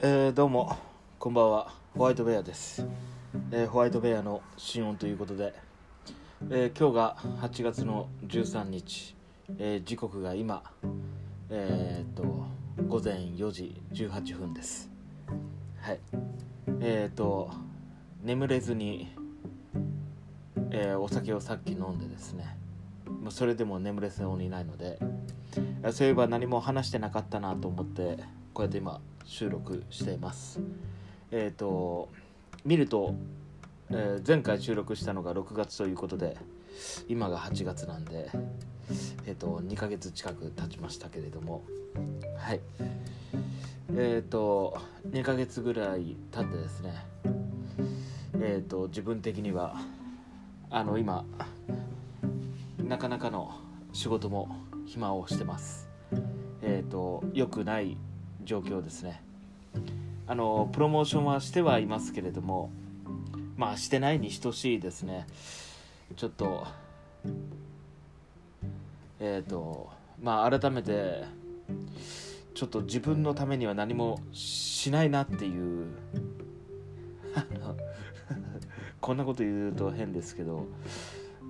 えー、どうもこんばんは。ホワイトベアです、えーホワイトベアの新音ということで、えー今日が8月の13日、え時刻が今えーっと午前4時18分です。はい。えーっと眠れずに、えお酒をさっき飲んでですね。それでも眠れそうにないのでそういえば何も話してなかったなと思ってこうやって今収録しています。えっ、と見ると、えー前回収録したのが6月ということで今が8月なんでえっ、と2ヶ月近く経ちましたけれども。はい。えっ、と2ヶ月ぐらい経ってですねえっ、と自分的にはあの今なかなかの仕事も暇をしてます。えっ、と良くない状況ですね。あのプロモーションはしてはいますけれどもまあしてないに等しいですね。ちょっとえっ、とまあ改めてちょっと自分のためには何もしないなっていう こんなこと言うと変ですけど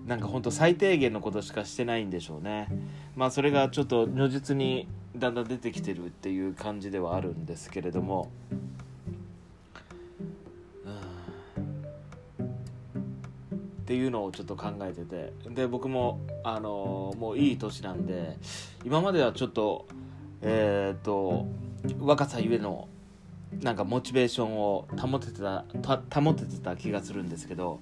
なんかほんと最低限のことしかしてないんでしょうね。まあそれがちょっと如実にだんだん出てきてるっていう感じではあるんですけれども。うん。っていうのをちょっと考えてて。で僕もあのもういい年なんで今まではちょっとえっ、と若さゆえのなんかモチベーションを保ててたた保ててた気がするんですけど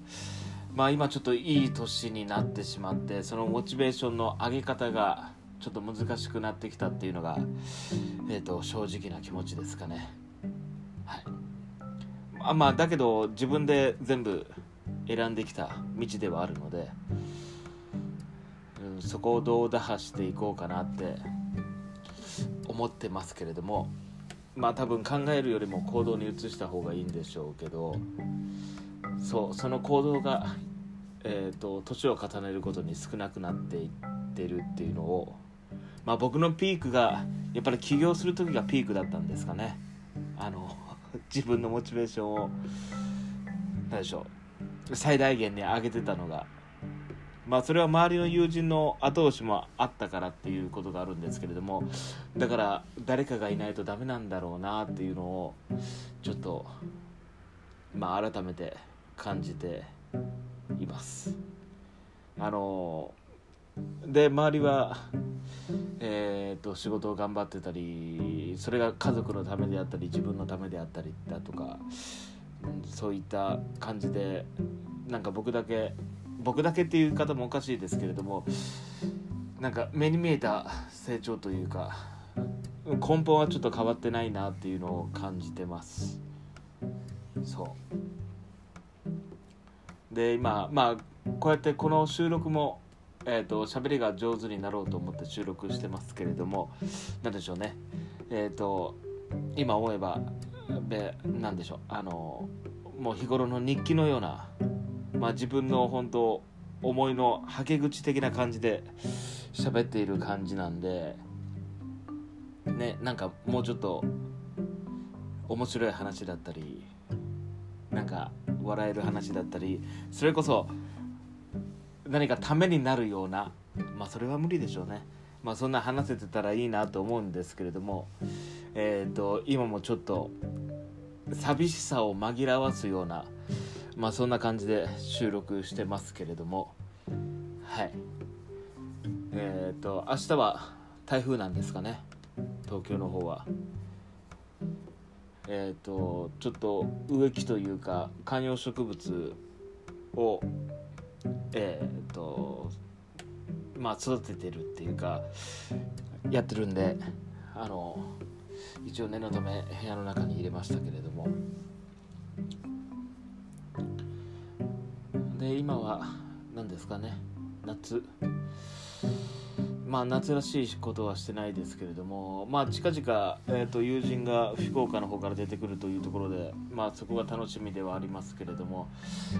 まあ今ちょっといい年になってしまってそのモチベーションの上げ方がちょっと難しくなってきたっていうのが、えー、と正直な気持ちですかね。はい、あまあだけど自分で全部選んできた道ではあるので、うん、そこをどう打破していこうかなって思ってますけれどもまあ多分考えるよりも行動に移した方がいいんでしょうけどそうその行動が、えー、と年を重ねるごとに少なくなっていってるっていうのを、まあ、僕のピークがやっぱり起業する時がピークだったんですかね。あの 自分のモチベーションを何でしょう。最大限に上げてたのが。まあそれは周りの友人の後押しもあったからっていうことがあるんですけれどもだから誰かがいないとダメなんだろうなっていうのをちょっとまあ改めて感じています。あので周りはえー、と仕事を頑張ってたりそれが家族のためであったり自分のためであったりだとか、うんそういった感じでなんか僕だけ僕だけっていう方もおかしいですけれどもなんか目に見えた成長というか根本はちょっと変わってないなっていうのを感じてます。そう。で今まあこうやってこの収録もえー、と喋りが上手になろうと思って収録してますけれども何でしょうね。えっ、と今思えばべなんでしょう。あのもう日頃の日記のような、まあ、自分の本当思いのはけ口的な感じで喋っている感じなんでねなんかもうちょっと面白い話だったりなんか笑える話だったりそれこそ何かためになるようなまあそれは無理でしょうね。まあそんな話せてたらいいなと思うんですけれどもえっ、と今もちょっと寂しさを紛らわすようなまあそんな感じで収録してますけれども。はい。えっ、と明日は台風なんですかね。東京の方は。えっ、とちょっと植木というか観葉植物をえっ、とまあ育ててるっていうかやってるんであの一応念のため部屋の中に入れましたけれども。で今は何ですかね夏。まあ夏らしいことはしてないですけれどもまあ近々、えー、と友人が福岡の方から出てくるというところでまあそこが楽しみではありますけれども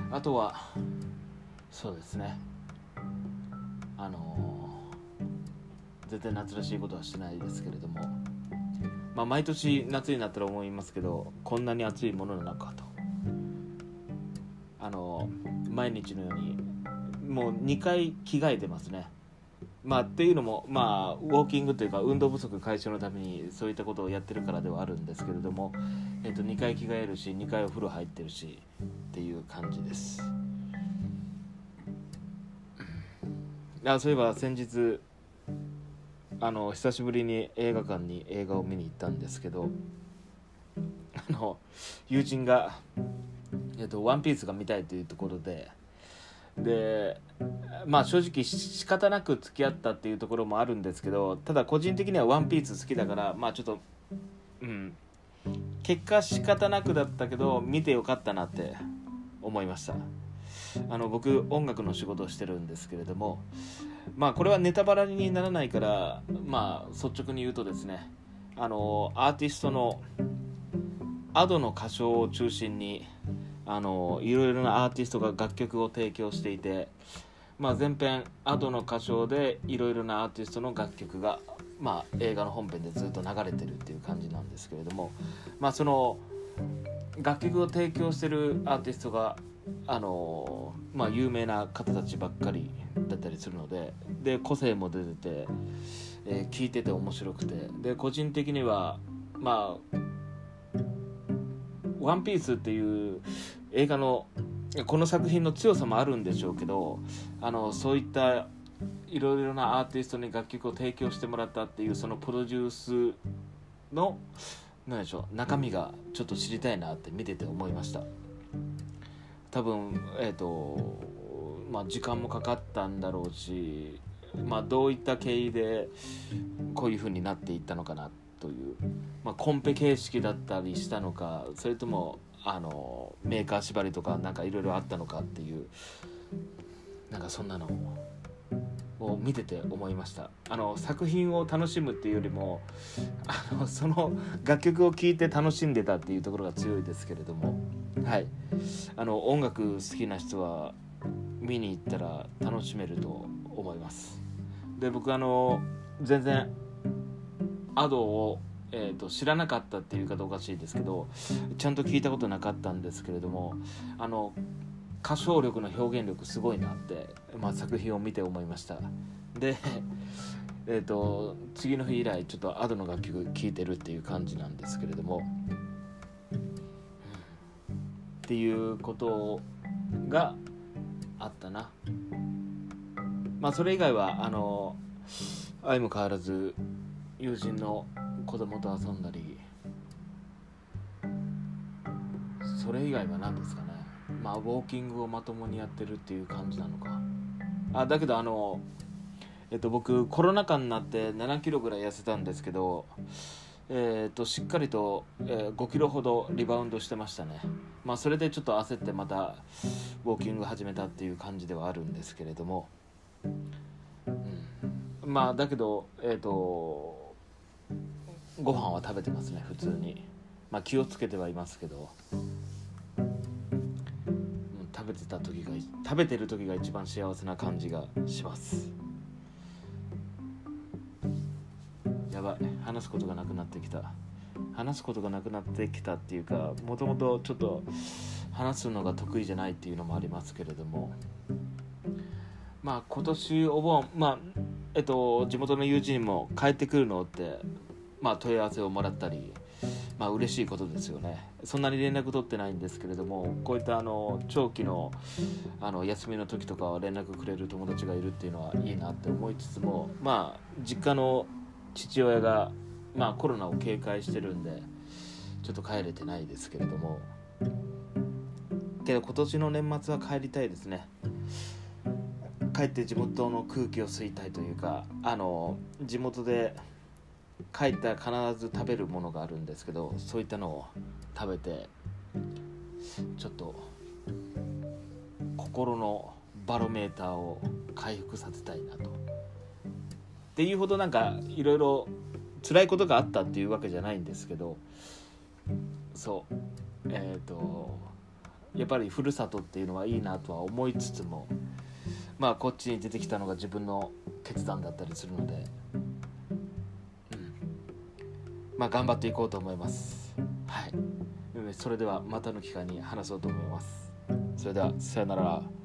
あとはそうですね。あのー全然夏らしいことはしてないですけれどもまあ、毎年夏になったら思いますけどこんなに暑いものなのかと。あの毎日のようにもう2回着替えてますね。まあっていうのもまあウォーキングというか運動不足解消のためにそういったことをやってるからではあるんですけれども、えー、と2回着替えるし2回お風呂入ってるしっていう感じです。あそういえば先日あの久しぶりに映画館に映画を見に行ったんですけどあの友人が「えっと、ワンピースが見たいというところででまあ正直仕方なく付き合ったっていうところもあるんですけどただ個人的には「ワンピース好きだからまあちょっとうん結果仕方なくだったけど見てよかったなって思いました。あの僕音楽の仕事をしてるんですけれどもまあこれはネタバラにならないからまあ率直に言うとですねあのアーティストの Ado の歌唱を中心にあのいろいろなアーティストが楽曲を提供していて、まあ、前編 Ado の歌唱でいろいろなアーティストの楽曲が、まあ、映画の本編でずっと流れてるっていう感じなんですけれども、まあ、その楽曲を提供してるアーティストがあのまあ、有名な方たちばっかりだったりするのでで個性も出てて、えー、聞いてて面白くてで個人的にはまあ「ワンピースっていう映画のこの作品の強さもあるんでしょうけどあのそういったいろいろなアーティストに楽曲を提供してもらったっていうそのプロデュースの何でしょう中身がちょっと知りたいなって見てて思いました。多分えっ、ー、とまあ時間もかかったんだろうしまあどういった経緯でこういう風になっていったのかなという、まあ、コンペ形式だったりしたのかそれともあのメーカー縛りとかなんかいろいろあったのかっていうなんかそんなのをを見てて思いました。あの作品を楽しむっていうよりもあのその楽曲を聴いて楽しんでたっていうところが強いですけれども。はい。あの音楽好きな人は見に行ったら楽しめると思います。で僕あの全然 Ado を、えーと、知らなかったっていうかどうかしいですけどちゃんと聞いたことなかったんですけれどもあの歌唱力の表現力すごいなって、まあ、作品を見て思いました。でえーと、次の日以来ちょっと Ado の楽曲聴いてるっていう感じなんですけれども。っていうことがあったな。まあそれ以外はあの相も変わらず友人の子供と遊んだり。それ以外は何ですかね。まあウォーキングをまともにやってるっていう感じなのか。あだけどあのえっと僕コロナ禍になって7キロぐらい痩せたんですけどえーと、しっかりと、えー、5キロほどリバウンドしてましたね、まあ、それでちょっと焦ってまたウォーキング始めたっていう感じではあるんですけれども、うん、まあだけどえっ、とご飯は食べてますね普通に。まあ気をつけてはいますけど。食べてた時が食べてる時が一番幸せな感じがします。やばい。話すことがなくなってきた。話すことがなくなってきたっていうかもともとちょっと話すのが得意じゃないっていうのもありますけれども。まあ今年お盆まあえっと地元の友人も帰ってくるのってまあ、問い合わせをもらったり、まあ嬉しいことですよね。そんなに連絡取ってないんですけれどもこういったあの長期のあの休みの時とかは連絡くれる友達がいるっていうのはいいなって思いつつもまあ実家の父親が、まあ、コロナを警戒してるんでちょっと帰れてないですけれども。けど今年の年末は帰りたいですね。帰って地元の空気を吸いたいというかあの地元で帰ったら必ず食べるものがあるんですけどそういったのを食べてちょっと心のバロメーターを回復させたいなと。っていうほどなんかいろいろ辛いことがあったっていうわけじゃないんですけどそうえっ、ー、とやっぱりふるさとっていうのはいいなとは思いつつもまあこっちに出てきたのが自分の決断だったりするので。まあ頑張っていこうと思います。はい。それではまたの機会に話そうと思います。それではさよなら。